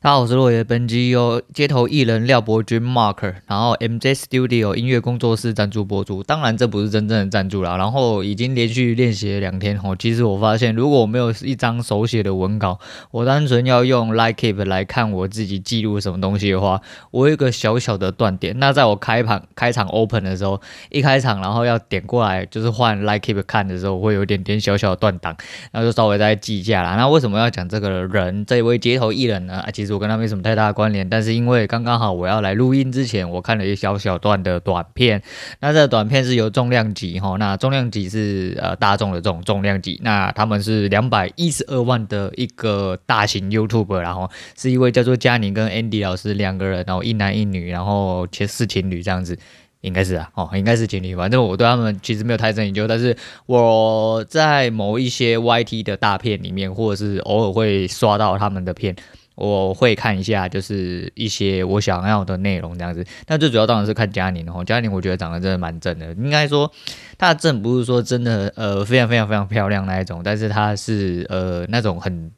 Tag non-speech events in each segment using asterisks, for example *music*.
大家好，我是落叶。本集由街头艺人廖伯钧 Marker，然后 MJ Studio 音乐工作室赞助播出。当然，这不是真正的赞助啦。然后已经连续练习了两天吼，其实我发现，如果我没有一张手写的文稿，我单纯要用 Like Keep 来看我自己记录什么东西的话，我有一个小小的断点。那在我开盘开场 Open 的时候，一开场然后要点过来就是换 Like Keep 看的时候，会有点点小小的断档，然后就稍微再记一下啦。那为什么要讲这个人这位街头艺人呢？啊，其实我跟他没什么太大的。关联，但是因为刚刚好我要来录音之前，我看了一小小段的短片。那这个短片是由重量级哈，那重量级是呃大众的这种重量级，那他们是两百一十二万的一个大型 YouTube，然后是一位叫做佳宁跟 Andy 老师两个人，然后一男一女，然后其实是情侣这样子，应该是啊，哦，应该是情侣。反正我对他们其实没有太深研究，但是我在某一些 YT 的大片里面，或者是偶尔会刷到他们的片。我会看一下，就是一些我想要的内容这样子。但最主要当然是看佳宁哦，佳宁我觉得长得真的蛮正的。应该说，她的正不是说真的呃非常非常非常漂亮那一种，但是她是呃那种很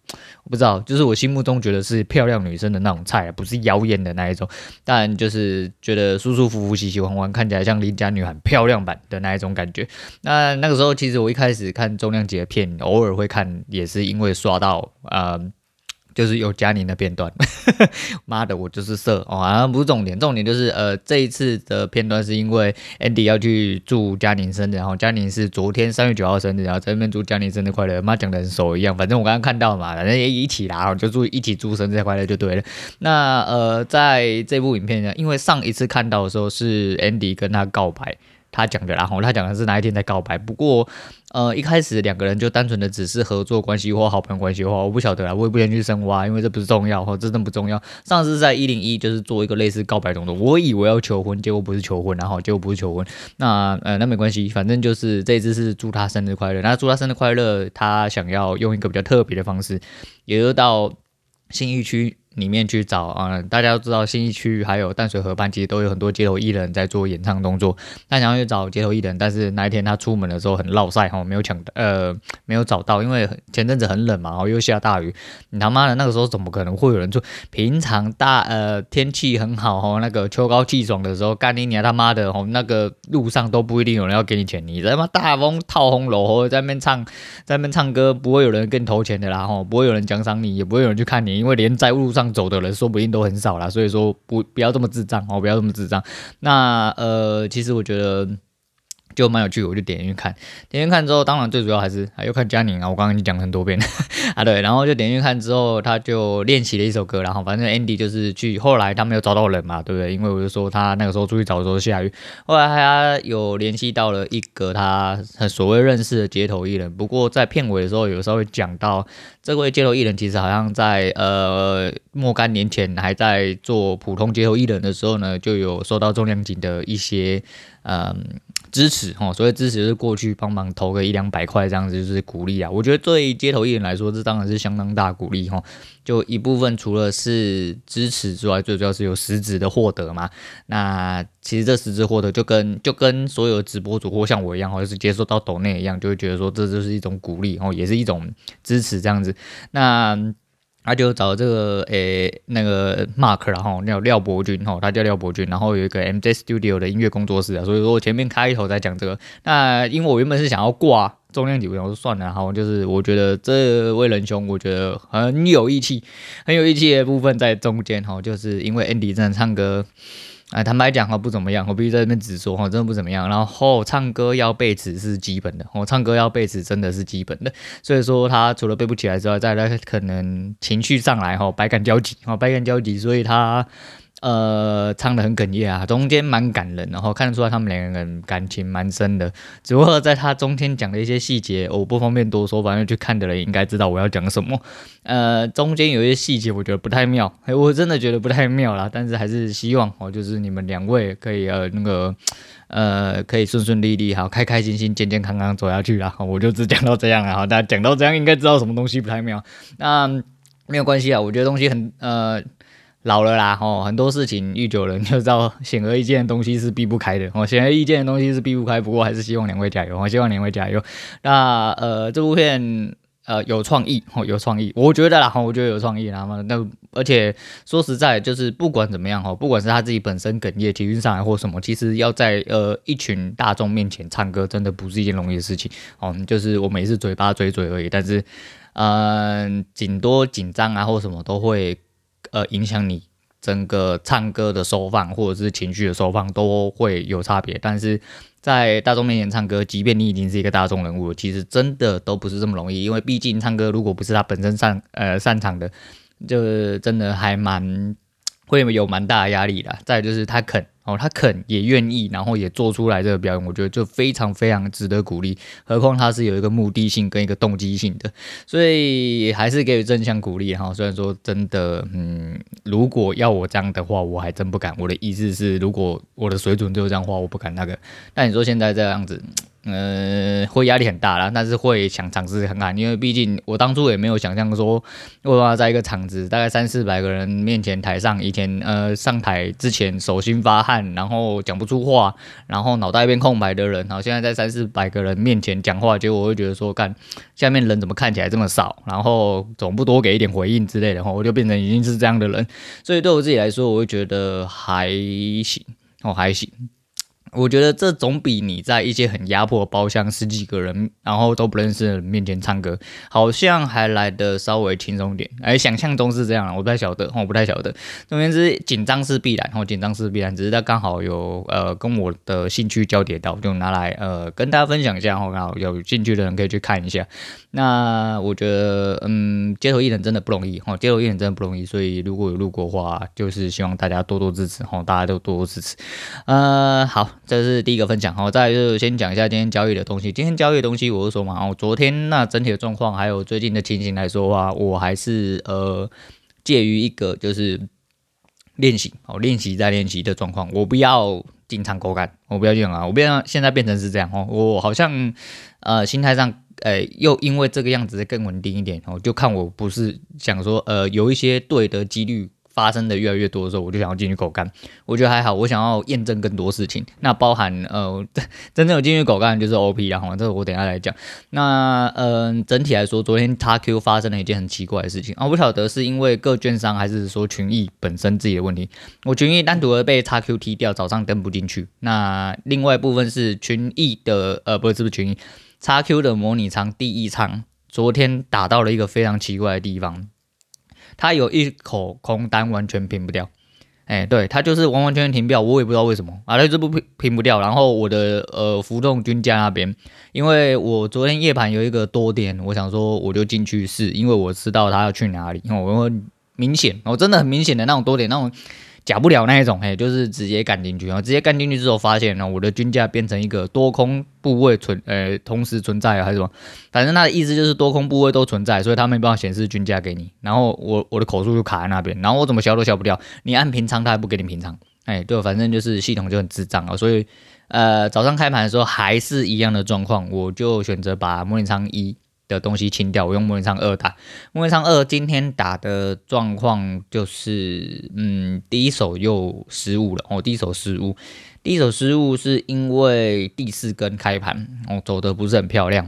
我不知道，就是我心目中觉得是漂亮女生的那种菜，不是妖艳的那一种。但就是觉得舒舒服服、喜喜欢欢，看起来像邻家女很漂亮版的那一种感觉。那那个时候其实我一开始看重量级的片，偶尔会看，也是因为刷到呃。就是有嘉宁的片段，*laughs* 妈的，我就是色哦，好像不是重点，重点就是呃，这一次的片段是因为 Andy 要去祝佳宁生日，然后佳宁是昨天三月九号生日，然后在那边祝佳宁生日快乐，妈讲的很熟一样，反正我刚刚看到嘛，反正也一起啦，就祝一起祝生日快乐就对了。那呃，在这部影片呢，因为上一次看到的时候是 Andy 跟他告白。他讲的，然后他讲的是哪一天在告白。不过，呃，一开始两个人就单纯的只是合作关系或好朋友关系的话，我不晓得啦，我也不愿意去深挖，因为这不是重要，哈，真的不重要。上次在一零一就是做一个类似告白动作，我以为要求婚，结果不是求婚，然后结果不是求婚。那呃，那没关系，反正就是这一次是祝他生日快乐。那祝他生日快乐，他想要用一个比较特别的方式，也就到新义区。里面去找啊、嗯，大家都知道新义区还有淡水河畔，其实都有很多街头艺人在做演唱动作。他想要去找街头艺人，但是那一天他出门的时候很落赛哈，没有抢呃没有找到，因为前阵子很冷嘛，然后又下大雨。你他妈的那个时候怎么可能会有人做？平常大呃天气很好哈，那个秋高气爽的时候，干你娘他妈的吼，那个路上都不一定有人要给你钱。你他妈大风套红楼在那边唱在那边唱歌，不会有人跟你投钱的啦吼，不会有人奖赏你，也不会有人去看你，因为连在路上。上走的人说不定都很少了，所以说不不要这么智障哦，不要这么智障。那呃，其实我觉得。就蛮有趣，我就点进去看，点进去看之后，当然最主要还是还要看佳宁啊，我刚刚已经讲很多遍了 *laughs* 啊，对，然后就点进去看之后，他就练习了一首歌，然后反正 Andy 就是去，后来他没有找到人嘛，对不对？因为我就说他那个时候出去找的时候下雨，后来他有联系到了一个他所谓认识的街头艺人，不过在片尾的时候有稍微讲到，这位街头艺人其实好像在呃若干年前还在做普通街头艺人的时候呢，就有收到重量级的一些嗯。支持哦，所以支持是过去帮忙投个一两百块这样子，就是鼓励啊。我觉得对街头艺人来说，这当然是相当大鼓励哈。就一部分除了是支持之外，最主要是有实质的获得嘛。那其实这实质获得就跟就跟所有直播主或像我一样，或者是接受到抖内一样，就会觉得说这就是一种鼓励哦，也是一种支持这样子。那。他就找这个诶、那个 Mark，然后叫廖伯钧哈，他叫廖伯钧，然后有一个 MJ Studio 的音乐工作室啊，所以说我前面开头在讲这个。那因为我原本是想要挂重量级，我说算了，然后就是我觉得这位仁兄，我觉得很有义气，很有义气的部分在中间哈，就是因为 Andy 真的唱歌。哎，坦白讲哈，不怎么样，我必须在那边直说哈，真的不怎么样。然后唱歌要背词是基本的，我唱歌要背词真的是基本的。所以说他除了背不起来之外，在他可能情绪上来哈，百感交集哈，百感交集，所以他。呃，唱得很哽咽啊，中间蛮感人，然后看得出来他们两个人感情蛮深的。只不过在他中间讲的一些细节，我不方便多说，反正去看的人应该知道我要讲什么。呃，中间有一些细节我觉得不太妙，我真的觉得不太妙啦。但是还是希望哦，就是你们两位可以呃那个呃可以顺顺利利，好开开心心、健健康康走下去啦。我就只讲到这样了，好，大家讲到这样应该知道什么东西不太妙。那没有关系啊，我觉得东西很呃。老了啦，吼，很多事情遇久了你就知道，显而易见的东西是避不开的，哦，显而易见的东西是避不开。不过还是希望两位加油，我希望两位加油。那呃，这部片呃有创意哦，有创意，我觉得啦，我觉得有创意，然后那而且说实在，就是不管怎么样哈，不管是他自己本身哽咽、体育上来或什么，其实要在呃一群大众面前唱歌，真的不是一件容易的事情哦。就是我每次嘴巴嘴嘴而已，但是嗯，紧、多紧张啊或什么都会呃影响你。整个唱歌的收放或者是情绪的收放都会有差别，但是在大众面前唱歌，即便你已经是一个大众人物，其实真的都不是这么容易，因为毕竟唱歌如果不是他本身擅呃擅长的，就真的还蛮会有蛮大的压力的。再就是他肯。哦，他肯也愿意，然后也做出来这个表演，我觉得就非常非常值得鼓励。何况他是有一个目的性跟一个动机性的，所以还是给予正向鼓励哈。虽然说真的，嗯，如果要我这样的话，我还真不敢。我的意思是，如果我的水准就这样的话，我不敢那个。但你说现在这样子。呃，会压力很大啦，但是会想尝试看看，因为毕竟我当初也没有想象说，我要在一个场子大概三四百个人面前台上，以前呃上台之前手心发汗，然后讲不出话，然后脑袋一片空白的人，然后现在在三四百个人面前讲话，结果我会觉得说，干下面人怎么看起来这么少，然后总不多给一点回应之类的，我就变成已经是这样的人，所以对我自己来说，我会觉得还行，哦还行。我觉得这总比你在一些很压迫的包厢十几个人，然后都不认识的人面前唱歌，好像还来得稍微轻松点。哎，想象中是这样，我不太晓得，我不太晓得。总而言之，紧张是必然，然紧张是必然，只是他刚好有呃跟我的兴趣交叠到，就拿来呃跟大家分享一下，然后有兴趣的人可以去看一下。那我觉得，嗯，街头艺人真的不容易，哈，街头艺人真的不容易，所以如果有路过的话，就是希望大家多多支持，哈，大家都多多支持。呃，好。这是第一个分享，好，再来就先讲一下今天交易的东西。今天交易的东西，我是说嘛，哦，昨天那整体的状况，还有最近的情形来说的话，我还是呃介于一个就是练习，哦，练习再练习的状况。我不要经常狗干，我不要这样啊，我不要现在变成是这样哦，我好像呃心态上，呃又因为这个样子更稳定一点，哦，就看我不是想说呃有一些对的几率。发生的越来越多的时候，我就想要进去狗干。我觉得还好，我想要验证更多事情。那包含呃，*laughs* 真正有进去狗干就是 OP 然后这个我等下来讲。那嗯、整体来说，昨天 XQ 发生了一件很奇怪的事情啊，我不晓得是因为各券商还是说群益本身自己的问题。我群益单独的被 XQ 踢掉，早上登不进去。那另外部分是群益的呃，不是是不是群益 XQ 的模拟仓第一仓，昨天打到了一个非常奇怪的地方。他有一口空单完全平不掉，哎，对，他就是完完全全停不掉，我也不知道为什么啊，他这不平平不掉。然后我的呃浮动均价那边，因为我昨天夜盘有一个多点，我想说我就进去试，因为我知道他要去哪里，我明显，我真的很明显的那种多点那种。假不了那一种，嘿，就是直接干进去，然后直接干进去之后，发现呢，我的均价变成一个多空部位存，呃，同时存在啊，还是什么？反正它的意思就是多空部位都存在，所以它没办法显示均价给你。然后我我的口数就卡在那边，然后我怎么消都消不掉。你按平仓，它还不给你平仓，哎，对，反正就是系统就很智障啊。所以，呃，早上开盘的时候还是一样的状况，我就选择把模拟仓一。的东西清掉，我用模拟仓二打。模拟仓二今天打的状况就是，嗯，第一手又失误了我，第一手失误，第一手失误是因为第四根开盘我走的不是很漂亮，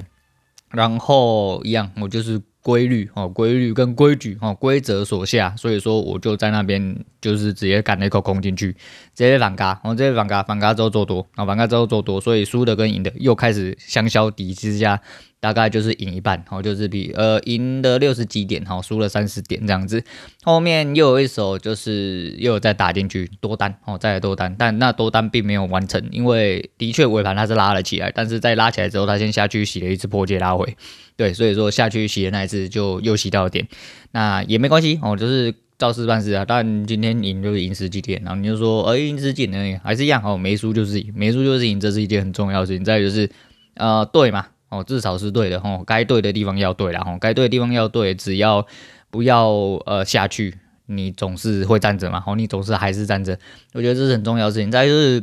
然后一样，我就是规律哦，规律跟规矩哦，规则所下，所以说我就在那边就是直接干了一口空进去，直接反嘎，我直接反嘎，反嘎之后做多，啊，反嘎之后做多，所以输的跟赢的又开始相消抵之下。大概就是赢一半，好，就是比呃赢的六十几点，好，输了三十点这样子。后面又有一手，就是又有再打进去多单，哦，再来多单，但那多单并没有完成，因为的确尾盘它是拉了起来，但是在拉起来之后，它先下去洗了一次破戒拉回，对，所以说下去洗的那一次就又洗到点，那也没关系，哦，就是照事办事啊。但今天赢就是赢十几点，然后你就说，哎，赢十几点还是一样，哦，没输就是赢，没输就是赢，这是一件很重要的事情。再就是，呃，对嘛。哦，至少是对的哦，该对的地方要对啦哦，该对的地方要对，只要不要呃下去，你总是会站着嘛，哦，你总是还是站着，我觉得这是很重要的事情。再就是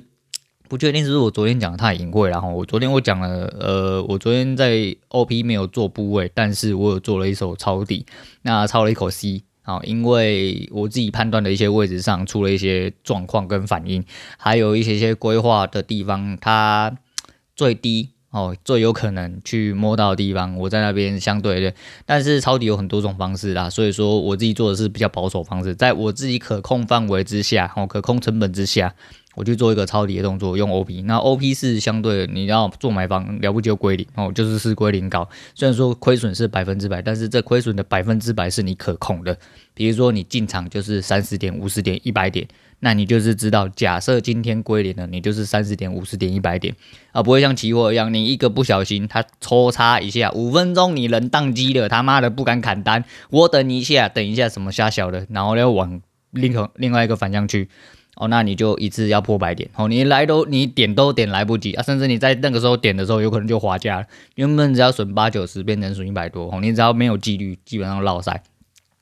不确定是不是我昨天讲的太隐晦，然后我昨天我讲了，呃，我昨天在 OP 没有做部位，但是我有做了一手抄底，那抄了一口 C，好，因为我自己判断的一些位置上出了一些状况跟反应，还有一些些规划的地方，它最低。哦，最有可能去摸到的地方，我在那边相对的。但是抄底有很多种方式啦，所以说我自己做的是比较保守方式，在我自己可控范围之下，哦，可控成本之下。我去做一个抄底的动作，用 OP，那 OP 是相对你要做买方了不就归零哦，就是是归零高。虽然说亏损是百分之百，但是这亏损的百分之百是你可控的。比如说你进场就是三十点、五十点、一百点，那你就是知道，假设今天归零了，你就是三十点、五十点、一百点，啊不会像期货一样，你一个不小心它抽插一下，五分钟你人宕机了，他妈的不敢砍单，我等一下，等一下什么瞎小的，然后要往另另外一个反向去。哦，那你就一次要破百点，哦，你来都你点都点来不及。啊，甚至你在那个时候点的时候，有可能就滑价了，原本只要损八九十，变成损一百多，哦，你只要没有纪律，基本上落赛，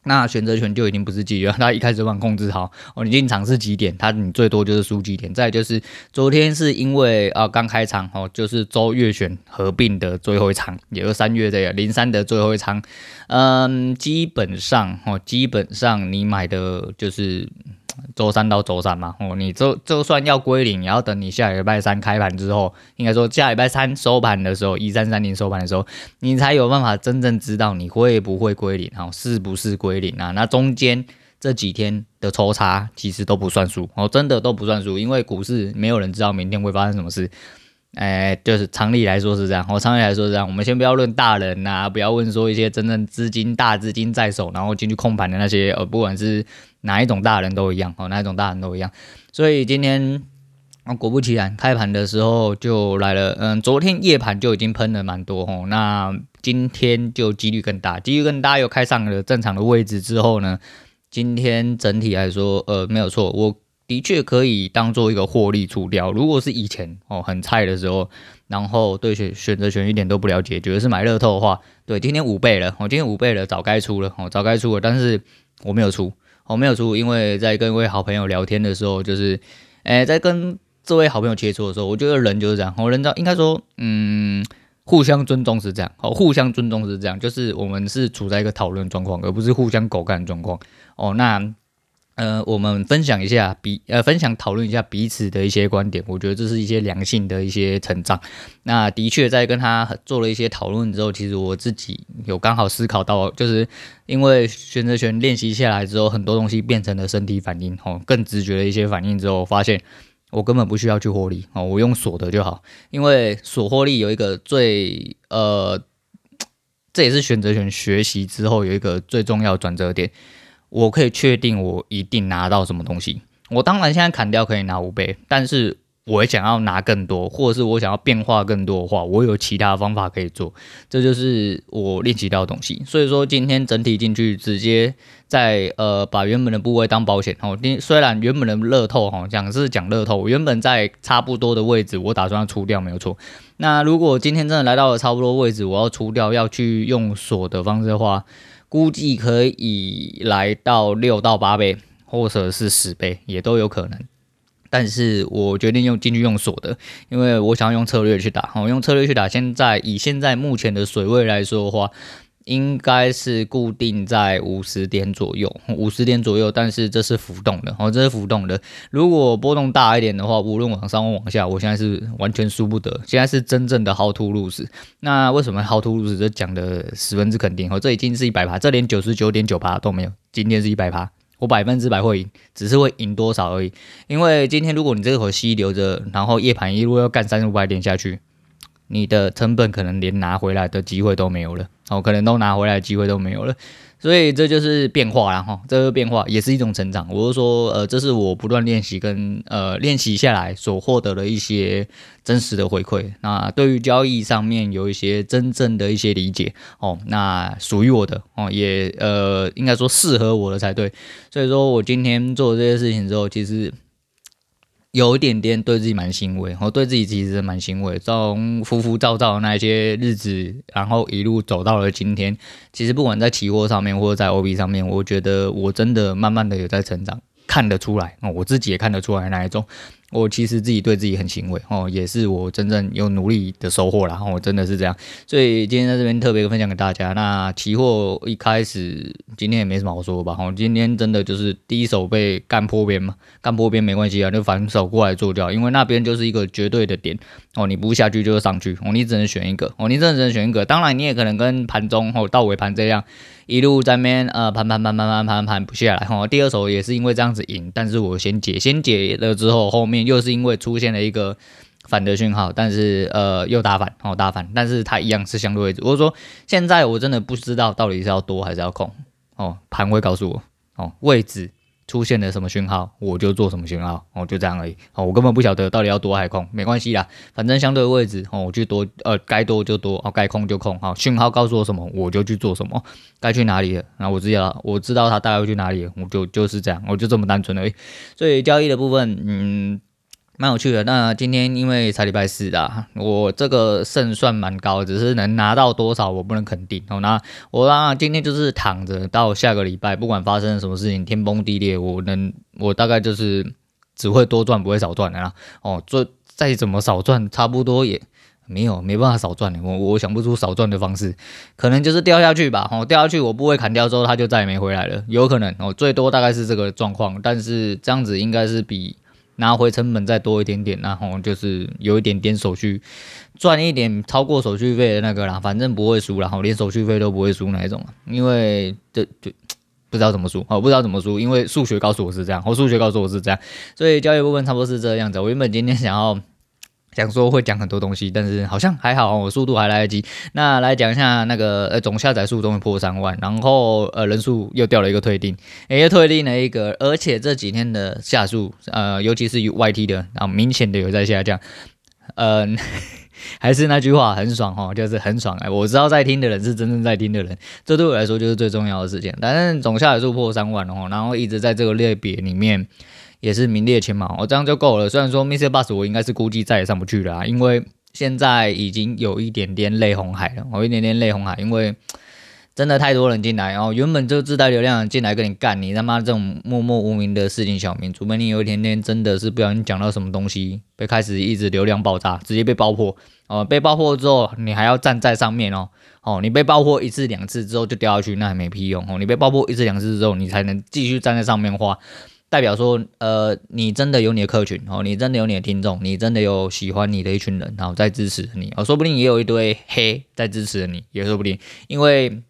那选择权就已经不是纪律了，他一开始帮控制好，哦，你进场是几点，他你最多就是输几点，再就是昨天是因为啊刚开场，哦，就是周月选合并的最后一场，也就是三月这个零三的最后一场，嗯，基本上哦，基本上你买的就是。周三到周三嘛，哦，你就就算要归零，也要等你下礼拜三开盘之后，应该说下礼拜三收盘的时候，一三三零收盘的时候，你才有办法真正知道你会不会归零，哦，是不是归零啊？那中间这几天的抽查其实都不算数，哦，真的都不算数，因为股市没有人知道明天会发生什么事。哎，就是常理来说是这样，我常理来说是这样。我们先不要论大人呐、啊，不要问说一些真正资金大资金在手，然后进去控盘的那些，呃，不管是哪一种大人都一样，哦，哪一种大人都一样。所以今天，果不其然，开盘的时候就来了，嗯，昨天夜盘就已经喷了蛮多，哦，那今天就几率更大，几率更大，又开上了正常的位置之后呢，今天整体来说，呃，没有错，我。的确可以当做一个获利出掉。如果是以前哦很菜的时候，然后对选选择权一点都不了解，觉得是买乐透的话，对，今天五倍了，我今天五倍了，早该出了，哦，早该出了，但是我没有出，我没有出，因为在跟一位好朋友聊天的时候，就是，诶，在跟这位好朋友切磋的时候，我觉得人就是这样，我人知道应该说，嗯，互相尊重是这样，哦，互相尊重是这样，就是我们是处在一个讨论状况，而不是互相狗干状况，哦，那。呃，我们分享一下彼呃，分享讨论一下彼此的一些观点，我觉得这是一些良性的一些成长。那的确在跟他做了一些讨论之后，其实我自己有刚好思考到，就是因为选择权练习下来之后，很多东西变成了身体反应，哦，更直觉的一些反应之后，发现我根本不需要去获利，哦，我用锁的就好，因为锁获利有一个最呃，这也是选择权学习之后有一个最重要转折点。我可以确定我一定拿到什么东西。我当然现在砍掉可以拿五倍，但是我想要拿更多，或者是我想要变化更多的话，我有其他方法可以做。这就是我练习到的东西。所以说今天整体进去，直接在呃把原本的部位当保险哦。虽然原本的乐透哈讲是讲乐透，原本在差不多的位置，我打算要出掉没有错。那如果今天真的来到了差不多位置，我要出掉，要去用锁的方式的话。估计可以来到六到八倍，或者是十倍，也都有可能。但是我决定用进去用锁的，因为我想要用策略去打。我用策略去打。现在以现在目前的水位来说的话。应该是固定在五十点左右，五十点左右，但是这是浮动的，哦，这是浮动的。如果波动大一点的话，无论往上或往下，我现在是完全输不得。现在是真正的 how to lose。那为什么 how to lose 这讲的十分之肯定？哦，这已经是一百趴，这连九十九点九趴都没有。今天是一百趴，我百分之百会赢，只是会赢多少而已。因为今天如果你这口气留着，然后夜盘一路要干三五百点下去。你的成本可能连拿回来的机会都没有了，哦，可能都拿回来的机会都没有了，所以这就是变化了哈，这个变化也是一种成长。我是说，呃，这是我不断练习跟呃练习下来所获得的一些真实的回馈。那对于交易上面有一些真正的一些理解哦，那属于我的哦，也呃应该说适合我的才对。所以说我今天做这些事情之后，其实。有一点点对自己蛮欣慰，我对自己其实蛮欣慰。从浮浮躁躁的那些日子，然后一路走到了今天，其实不管在期货上面或者在 O B 上面，我觉得我真的慢慢的有在成长，看得出来，我自己也看得出来那一种。我其实自己对自己很欣慰哦，也是我真正有努力的收获啦。我真的是这样，所以今天在这边特别分享给大家。那期货一开始今天也没什么好说吧，哦，今天真的就是第一手被干破边嘛，干破边没关系啊，就反手过来做掉，因为那边就是一个绝对的点哦，你不下去就是上去哦，你只能选一个哦，你真的只能选一个。当然你也可能跟盘中哦到尾盘这样。一路在那边呃盘盘盘盘盘盘盘不下来哈，第二手也是因为这样子赢，但是我先解先解了之后，后面又是因为出现了一个反的讯号，但是呃又打反哦打反，但是它一样是相对位置。我说现在我真的不知道到底是要多还是要空哦，盘会告诉我哦位置。出现了什么讯号，我就做什么讯号，哦，就这样而已。哦，我根本不晓得到底要多还空，没关系啦，反正相对位置，哦，我去多，呃，该多就多，哦，该空就空，好，讯号告诉我什么，我就去做什么，该去哪里了，那我知道，我知道他大概会去哪里，我就就是这样，我就这么单纯而已。所以交易的部分，嗯。蛮有趣的。那今天因为才礼拜四啊，我这个胜算蛮高，只是能拿到多少我不能肯定。哦，那我啊今天就是躺着到下个礼拜，不管发生什么事情，天崩地裂，我能我大概就是只会多赚不会少赚的啦。哦，做再怎么少赚，差不多也没有没办法少赚的。我我想不出少赚的方式，可能就是掉下去吧。哦，掉下去我不会砍掉之后，它就再也没回来了，有可能哦，最多大概是这个状况。但是这样子应该是比。拿回成本再多一点点，然后就是有一点点手续赚一点超过手续费的那个啦，反正不会输，然后连手续费都不会输那一种，因为这就不知道怎么输，我，不知道怎么输，因为数学告诉我是这样，我数学告诉我是这样，所以交易部分差不多是这样子。我原本今天想要。讲说会讲很多东西，但是好像还好，我速度还来得及。那来讲一下那个呃总下载数终于破三万，然后呃人数又掉了一个退订，又退订了一个，而且这几天的下数呃尤其是 YT 的，然后明显的有在下降。嗯、呃，还是那句话，很爽哈，就是很爽哎！我知道在听的人是真正在听的人，这对我来说就是最重要的事情。但是总下载数破三万哦，然后一直在这个类别里面。也是名列前茅，我、哦、这样就够了。虽然说 MixerBox 我应该是估计再也上不去了啊，因为现在已经有一点点泪红海了，有一点点泪红海，因为真的太多人进来，然、哦、后原本就自带流量进来跟你干，你他妈这种默默无名的市井小民，除非你有一天天真的是不小心讲到什么东西，被开始一直流量爆炸，直接被爆破，哦，被爆破之后你还要站在上面哦，哦，你被爆破一次两次之后就掉下去，那还没屁用哦，你被爆破一次两次之后，你才能继续站在上面花。代表说，呃，你真的有你的客群哦，你真的有你的听众，你真的有喜欢你的一群人，然后在支持你哦，说不定也有一堆黑在支持你，也说不定，因为。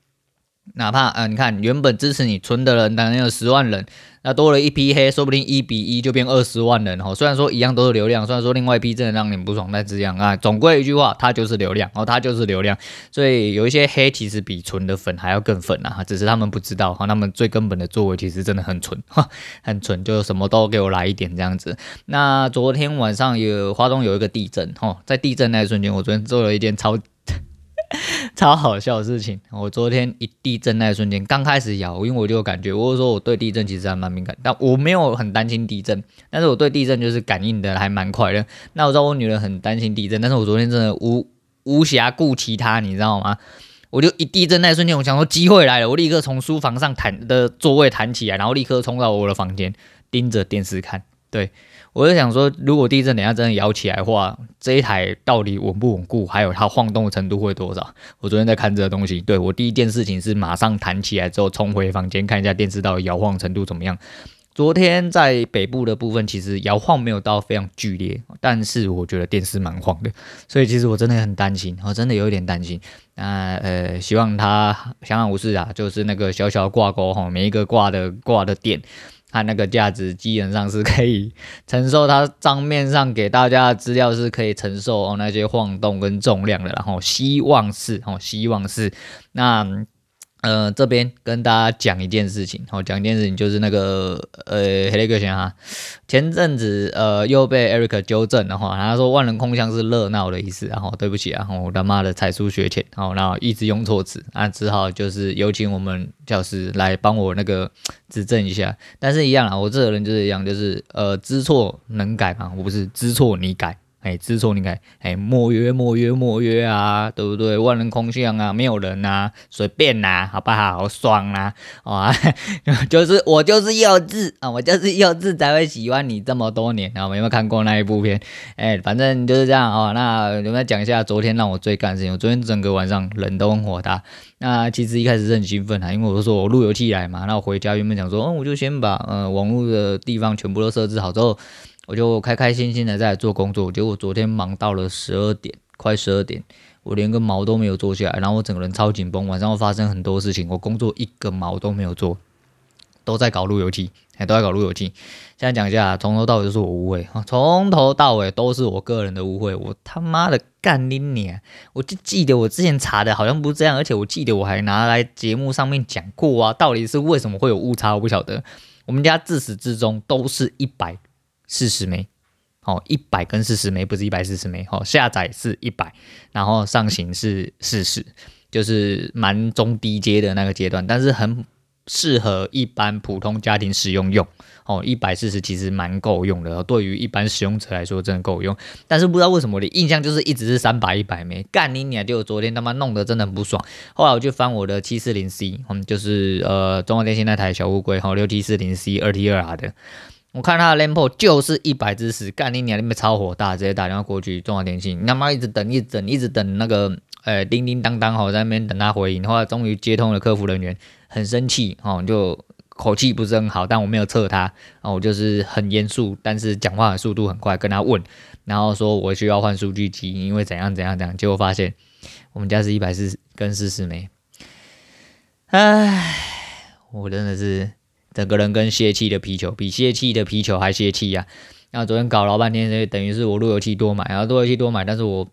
哪怕呃，你看原本支持你存的人，当然有十万人，那多了一批黑，说不定一比一就变二十万人哦。虽然说一样都是流量，虽然说另外一批真的让你不爽，但是这样啊，总归一句话，它就是流量哦，它就是流量。所以有一些黑其实比纯的粉还要更粉啊，只是他们不知道哈，他们最根本的作为其实真的很蠢哈，*laughs* 很蠢，就什么都给我来一点这样子。那昨天晚上有花东有一个地震哈，在地震那一瞬间，我昨天做了一件超。*laughs* 超好笑的事情，我昨天一地震那一瞬间，刚开始摇，因为我就有感觉，我说我对地震其实还蛮敏感，但我没有很担心地震，但是我对地震就是感应的还蛮快的。那我知道我女儿很担心地震，但是我昨天真的无无暇顾其他，你知道吗？我就一地震那一瞬间，我想说机会来了，我立刻从书房上弹的座位弹起来，然后立刻冲到我的房间，盯着电视看，对。我就想说，如果地震等下真的摇起来的话，这一台到底稳不稳固，还有它晃动的程度会多少？我昨天在看这个东西，对，我第一件事情是马上弹起来之后冲回房间看一下电视到底摇晃程度怎么样。昨天在北部的部分其实摇晃没有到非常剧烈，但是我觉得电视蛮晃的，所以其实我真的很担心，我真的有一点担心。那呃，希望它相安无事啊，就是那个小小挂钩哈，每一个挂的挂的电。它那个价值基本上是可以承受，它账面上给大家的资料是可以承受哦那些晃动跟重量的，然后希望是哦，希望是那。呃，这边跟大家讲一件事情，好，讲一件事情，就是那个呃，黑雷克先哈，前阵子呃又被 Eric 纠正了哈，他说万人空巷是热闹的意思，然后对不起啊，我他妈的才疏学浅，然后一直用错词啊，只好就是有请我们教师来帮我那个 *tsk* 指正一下，但是一样啊，我这个人就是一样，就是呃知错能改嘛，我不是知错你改。哎，自从你看，哎，莫约莫约莫约啊，对不对？万人空巷啊，没有人啊，随便呐、啊，好不好？好爽啊，啊，*laughs* 就是我就是幼稚啊，我就是幼稚才会喜欢你这么多年啊。我有没有看过那一部片？哎，反正就是这样啊。那我们来讲一下昨天让我最干的事情。我昨天整个晚上人都很火大。那其实一开始是很兴奋啊，因为我说我路由器来嘛，那我回家原本想说，嗯，我就先把呃网络的地方全部都设置好之后。我就开开心心的在做工作，结果昨天忙到了十二点，快十二点，我连个毛都没有做下来，然后我整个人超紧绷，晚上会发生很多事情，我工作一个毛都没有做，都在搞路由器，还都在搞路由器。现在讲一下，从头到尾都是我误会，从头到尾都是我个人的误会，我他妈的干拎你娘！我就记得我之前查的好像不是这样，而且我记得我还拿来节目上面讲过啊，到底是为什么会有误差，我不晓得。我们家自始至终都是一百。四十枚，哦，一百跟四十枚不是一百四十枚，哦，下载是一百，然后上行是四十，就是蛮中低阶的那个阶段，但是很适合一般普通家庭使用用，哦，一百四十其实蛮够用的，对于一般使用者来说真的够用，但是不知道为什么我的印象就是一直是三百一百枚，干你娘！就昨天他妈弄得真的很不爽，后来我就翻我的七四零 C，嗯，就是呃中华电信那台小乌龟，哈，六七四零 C 二 T 二 R 的。我看他的 Lampo 就是一百只十，干你娘！那边超火大，直接打电话过去中华电信，你他妈一直等，一直等，一直等那个呃叮叮当当吼，在那边等他回应，后来终于接通了客服人员，很生气哦，就口气不是很好，但我没有测他，然后我就是很严肃，但是讲话的速度很快，跟他问，然后说我需要换数据机，因为怎样怎样怎样，结果发现我们家是一百四跟四十枚，唉，我真的是。整个人跟泄气的皮球比泄气的皮球还泄气呀！那昨天搞老半天，等于是我路由器多买，然后路由器多买，但是我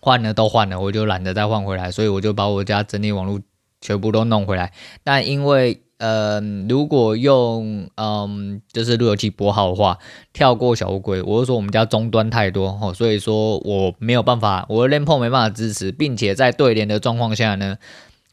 换了都换了，我就懒得再换回来，所以我就把我家整体网络全部都弄回来。但因为呃，如果用嗯，就是路由器拨号的话，跳过小乌龟，我就说我们家终端太多哦，所以说我没有办法，我的 l a n p o 没办法支持，并且在对联的状况下呢。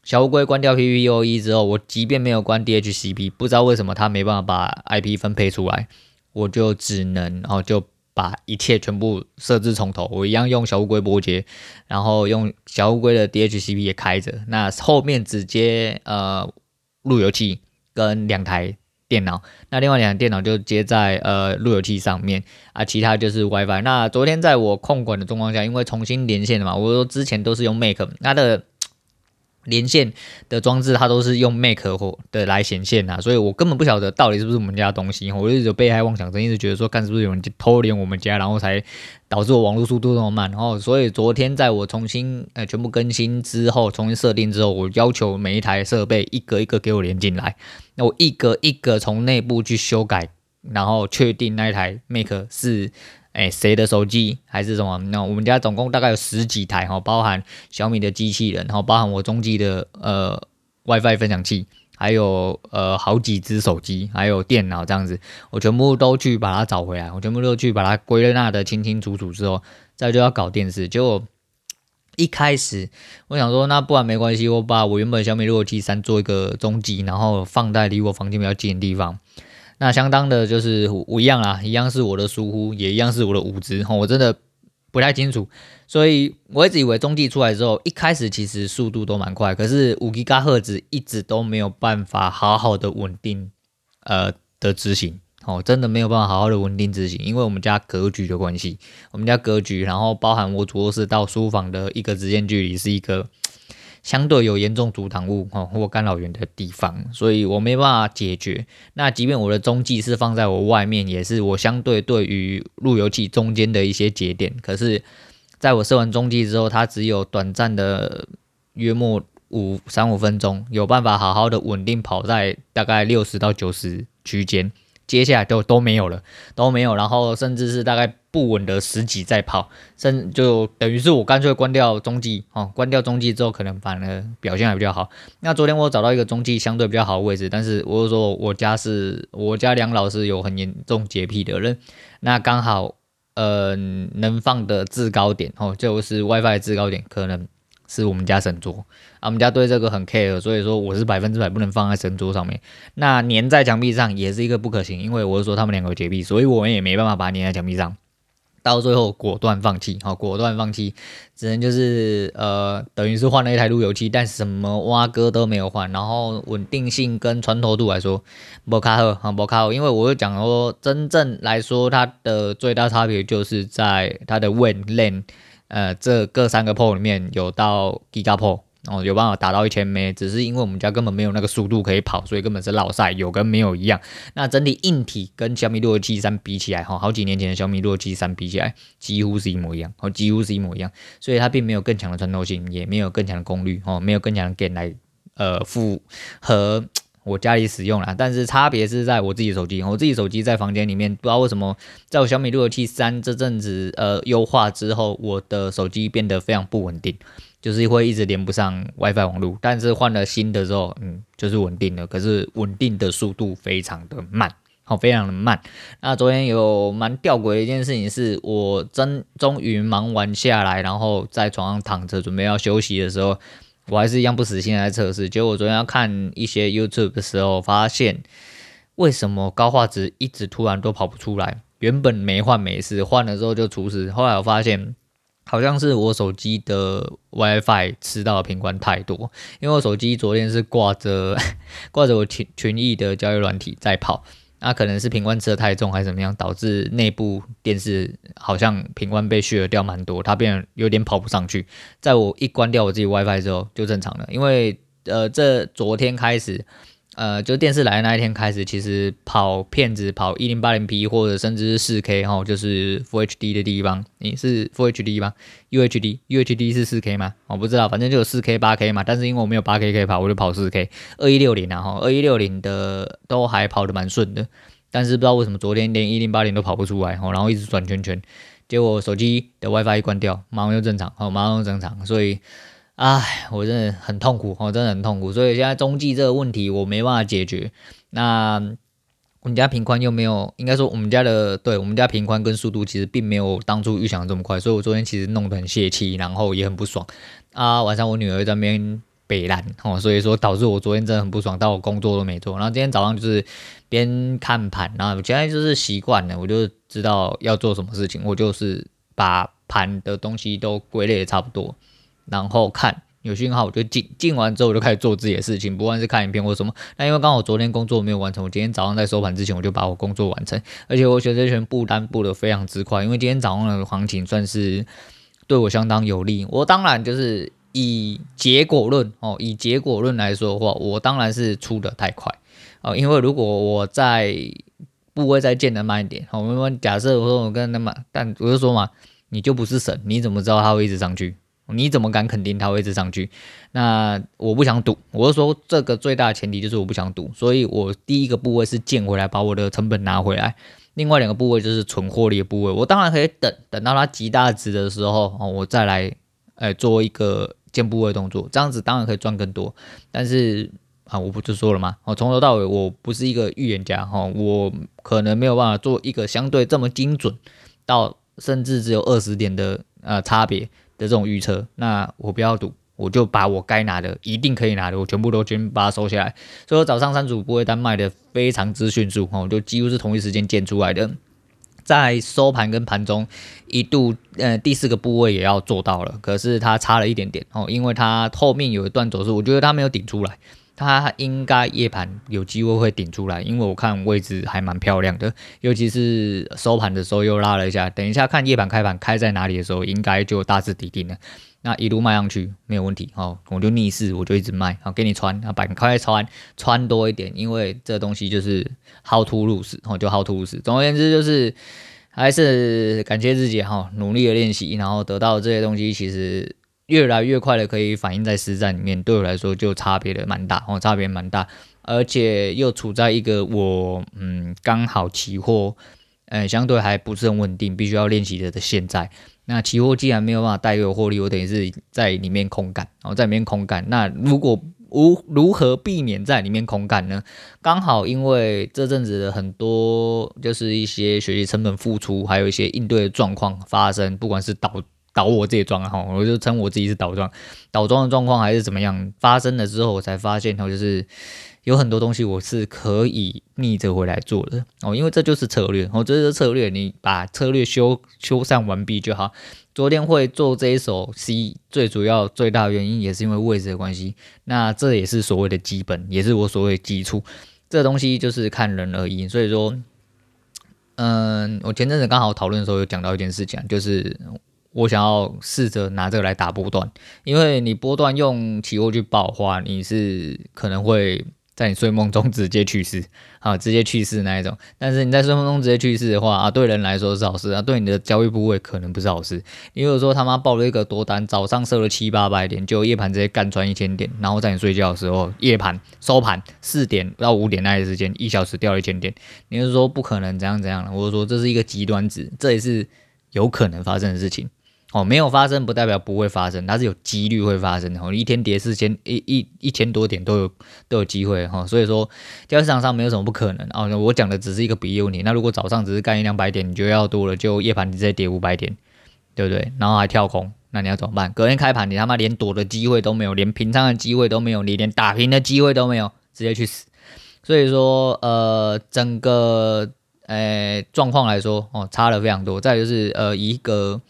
小乌龟关掉 PPPoE 之后，我即便没有关 DHCP，不知道为什么它没办法把 IP 分配出来，我就只能哦就把一切全部设置从头，我一样用小乌龟拨接，然后用小乌龟的 DHCP 也开着，那后面直接呃路由器跟两台电脑，那另外两台电脑就接在呃路由器上面啊，其他就是 WiFi。那昨天在我控管的状况下，因为重新连线了嘛，我说之前都是用 Mac，它的。连线的装置，它都是用 Mac 或的来显现啊，所以我根本不晓得到底是不是我们家的东西，我就有被害妄想症，一直觉得说，看是不是有人偷连我们家，然后才导致我网络速度那么慢。然后，所以昨天在我重新呃全部更新之后，重新设定之后，我要求每一台设备一个一个给我连进来，那我一个一个从内部去修改，然后确定那一台 Mac 是。哎，谁的手机还是什么？那我们家总共大概有十几台哈，包含小米的机器人，然后包含我中继的呃 WiFi 分享器，还有呃好几只手机，还有电脑这样子，我全部都去把它找回来，我全部都去把它归纳的清清楚楚之后，再就要搞电视。结果一开始我想说，那不然没关系，我把我原本小米六七三做一个中继，然后放在离我房间比较近的地方。那相当的就是我一样啦，一样是我的疏忽，也一样是我的无知哈，我真的不太清楚，所以我一直以为中继出来之后，一开始其实速度都蛮快，可是五吉赫兹一直都没有办法好好的稳定呃的执行，哦，真的没有办法好好的稳定执行，因为我们家格局的关系，我们家格局，然后包含我主卧室到书房的一个直线距离是一个。相对有严重阻挡物或干扰源的地方，所以我没办法解决。那即便我的中继是放在我外面，也是我相对对于路由器中间的一些节点。可是，在我设完中继之后，它只有短暂的约莫五三五分钟，有办法好好的稳定跑在大概六十到九十区间。接下来就都没有了，都没有，然后甚至是大概不稳的十几再跑，甚就等于是我干脆关掉中继哦，关掉中继之后，可能反而表现还比较好。那昨天我找到一个中继相对比较好的位置，但是我就说我家是我家梁老师有很严重洁癖的人，那刚好呃能放的制高点哦，就是 WiFi 制高点可能。是我们家神桌啊，我们家对这个很 care，所以说我是百分之百不能放在神桌上面。那粘在墙壁上也是一个不可行，因为我是说他们两个有洁癖，所以我们也没办法把它粘在墙壁上。到最后果断放弃，好，果断放弃，只能就是呃，等于是换了一台路由器，但什么挖哥都没有换，然后稳定性跟穿透度来说，不卡好，哈，不卡好，因为我就讲说，真正来说，它的最大差别就是在它的 WAN LAN，呃，这各三个 p o 里面有到 Giga p o。哦，有办法达到一千 M，只是因为我们家根本没有那个速度可以跑，所以根本是落赛，有跟没有一样。那整体硬体跟小米六七三比起来，哈，好几年前的小米六七三比起来，几乎是一模一样，哦，几乎是一模一样。所以它并没有更强的穿透性，也没有更强的功率，哦，没有更强的 gain 来，呃，符合我家里使用啦。但是差别是在我自己手机，我自己手机在房间里面，不知道为什么，在我小米六七三这阵子，呃，优化之后，我的手机变得非常不稳定。就是会一直连不上 WiFi 网络，但是换了新的之后，嗯，就是稳定了。可是稳定的速度非常的慢，好，非常的慢。那昨天有蛮吊诡的一件事情是，我真终于忙完下来，然后在床上躺着准备要休息的时候，我还是一样不死心来测试。结果我昨天要看一些 YouTube 的时候，发现为什么高画质一直突然都跑不出来？原本没换没事，换了之后就出事。后来我发现。好像是我手机的 WiFi 吃到的频宽太多，因为我手机昨天是挂着 *laughs* 挂着我群群益的交易软体在跑，那可能是频宽吃的太重还是怎么样，导致内部电视好像频宽被削掉蛮多，它变有点跑不上去。在我一关掉我自己 WiFi 之后就正常了，因为呃这昨天开始。呃，就电视来的那一天开始，其实跑片子跑一零八零 P 或者甚至是四 K 哈，就是 Full HD 的地方，你是 Full HD 吗？UHD UHD 是四 K 吗？我不知道，反正就有四 K 八 K 嘛。但是因为我没有八 K 可以跑，我就跑四 K 二一六零啊哈，二一六零的都还跑得蛮顺的。但是不知道为什么昨天连一零八零都跑不出来哈，然后一直转圈圈，结果手机的 WiFi 一关掉，马上又正常，哦，马上又正常，所以。唉，我真的很痛苦，我真的很痛苦，所以现在中继这个问题我没办法解决。那我们家平宽又没有，应该说我们家的，对，我们家平宽跟速度其实并没有当初预想的这么快，所以我昨天其实弄得很泄气，然后也很不爽啊。晚上我女儿在那边北烂哦，所以说导致我昨天真的很不爽，但我工作都没做。然后今天早上就是边看盘，然后我现在就是习惯了，我就知道要做什么事情，我就是把盘的东西都归类的差不多。然后看有讯号，我就进，进完之后我就开始做自己的事情，不管是看影片或什么。那因为刚好昨天工作没有完成，我今天早上在收盘之前我就把我工作完成，而且我选择权布单布的非常之快，因为今天早上的行情算是对我相当有利。我当然就是以结果论哦，以结果论来说的话，我当然是出的太快哦，因为如果我在部位再建的慢一点，我们假设我说我跟那么，但我就说嘛，你就不是神，你怎么知道它会一直上去？你怎么敢肯定它会一直上去？那我不想赌，我是说这个最大的前提就是我不想赌，所以我第一个部位是建回来，把我的成本拿回来。另外两个部位就是存获利的部位，我当然可以等等到它极大值的时候，哦，我再来，哎，做一个建部位动作，这样子当然可以赚更多。但是啊，我不就说了吗？我从头到尾我不是一个预言家，哈，我可能没有办法做一个相对这么精准，到甚至只有二十点的呃差别。的这种预测，那我不要赌，我就把我该拿的，一定可以拿的，我全部都全把它收下来。所以我早上三组部位单卖的非常之迅速，哦，就几乎是同一时间建出来的，在收盘跟盘中一度，呃，第四个部位也要做到了，可是它差了一点点哦，因为它后面有一段走势，我觉得它没有顶出来。它应该夜盘有机会会顶出来，因为我看位置还蛮漂亮的，尤其是收盘的时候又拉了一下。等一下看夜盘开盘开在哪里的时候，应该就大致底定了。那一路卖上去没有问题哦，我就逆势我就一直卖，好给你穿，啊板块穿穿多一点，因为这东西就是 how to lose 哦，就 how to lose。总而言之就是还是感谢自己哈，努力的练习，然后得到这些东西，其实。越来越快的可以反映在实战里面，对我来说就差别的蛮大哦，差别蛮大，而且又处在一个我嗯刚好期货，呃相对还不是很稳定，必须要练习的的现在。那期货既然没有办法带给我获利，我等于是在里面空干，然后在里面空干。那如果无如何避免在里面空干呢？刚好因为这阵子的很多就是一些学习成本付出，还有一些应对的状况发生，不管是导倒我自己装哈，我就称我自己是倒装，倒装的状况还是怎么样发生了之后，我才发现哦，就是有很多东西我是可以逆着回来做的哦，因为这就是策略哦，这是策略，你把策略修修缮完毕就好。昨天会做这一手 C，最主要最大原因也是因为位置的关系，那这也是所谓的基本，也是我所谓基础，这东西就是看人而已，所以说。嗯，我前阵子刚好讨论的时候有讲到一件事情，就是我想要试着拿这个来打波段，因为你波段用期货去报的话，你是可能会。在你睡梦中直接去世，啊，直接去世那一种。但是你在睡梦中直接去世的话啊，对人来说是好事啊，对你的交易部位可能不是好事。你如果说他妈报了一个多单，早上设了七八百点，就夜盘直接干穿一千点，然后在你睡觉的时候，夜盘收盘四点到五点那些时间，一小时掉了一千点，你是说不可能怎样怎样的？或者说这是一个极端值，这也是有可能发生的事情。哦，没有发生不代表不会发生，它是有几率会发生的。哦，一天跌四千一一一千多点都有都有机会哈，所以说交易市场上没有什么不可能。哦，我讲的只是一个比喻，你那如果早上只是干一两百点，你就要多了，就夜盘直接跌五百点，对不对？然后还跳空，那你要怎么办？隔天开盘你他妈连躲的机会都没有，连平仓的机会都没有，你连打平的机会都没有，直接去死。所以说，呃，整个呃状况来说，哦，差了非常多。再就是呃一个。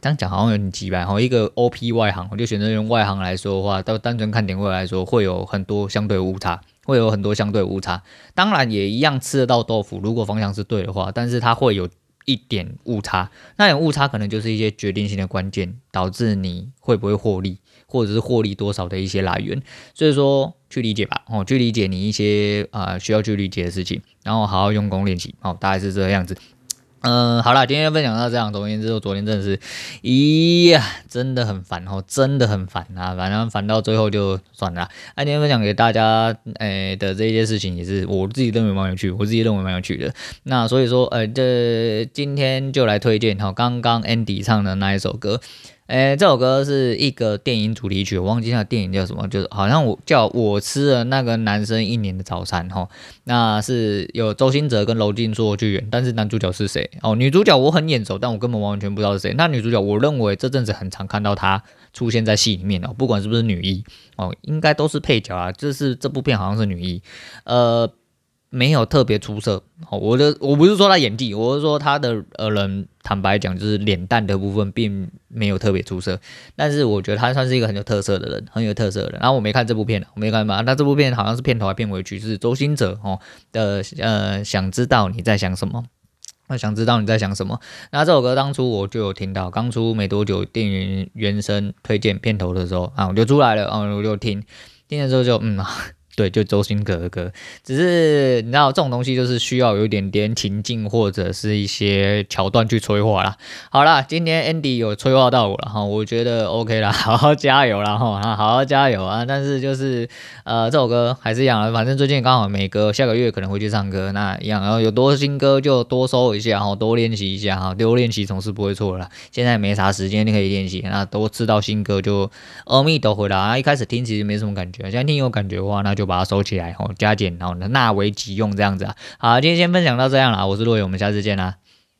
这样讲好像有点奇怪哈，一个 OP 外行，我就选择用外行来说的话，到单纯看点位来说，会有很多相对误差，会有很多相对误差。当然也一样吃得到豆腐，如果方向是对的话，但是它会有一点误差，那点误差可能就是一些决定性的关键，导致你会不会获利，或者是获利多少的一些来源。所以说去理解吧，哦，去理解你一些啊、需要去理解的事情，然后好好用功练习，哦，大概是这个样子。嗯，好啦，今天分享到这样。总而言之，后昨天真的是，咦呀，真的很烦哦，真的很烦啊，反正烦到最后就算了。那今天分享给大家，诶、的这一些事情也是我自己认为蛮有趣，我自己认为蛮有趣的。那所以说，呃，这今天就来推荐哈，刚刚 Andy 唱的那一首歌。诶，这首歌是一个电影主题曲，我忘记那电影叫什么，就是好像我叫我吃了那个男生一年的早餐哈，那是有周星哲跟娄晋硕去演，但是男主角是谁？哦，女主角我很眼熟，但我根本完全不知道是谁。那女主角，我认为这阵子很常看到她出现在戏里面哦，不管是不是女一哦，应该都是配角啊。这是这部片好像是女一，呃。没有特别出色，哦我的我不是说他演技，我是说他的呃人，坦白讲就是脸蛋的部分并没有特别出色，但是我觉得他算是一个很有特色的人，很有特色的。然后我没看这部片，我没看嘛，那这部片好像是片头还片尾曲是周星哲哦的呃，想知道你在想什么，那想知道你在想什么。那这首歌当初我就有听到，刚出没多久，电影原声推荐片头的时候啊，我就出来了啊，我就听，听了之后就嗯。对，就周星哲的歌，只是你知道这种东西就是需要有一点点情境或者是一些桥段去催化啦。好啦，今天 Andy 有催化到我了哈，我觉得 OK 啦，*laughs* 好好加油啦哈，好好加油啊！但是就是呃，这首歌还是一样，反正最近刚好没歌，下个月可能会去唱歌，那一样，然后有多新歌就多收一下哈，多练习一下哈，多练习总是不会错的啦。现在没啥时间，你可以练习，那多知道新歌就阿弥陀佛啦。一开始听其实没什么感觉，现在听有感觉的话，那就。就把它收起来，哦，加减，然后纳为己用，这样子啊。好，今天先分享到这样了，我是洛伟，我们下次见啦。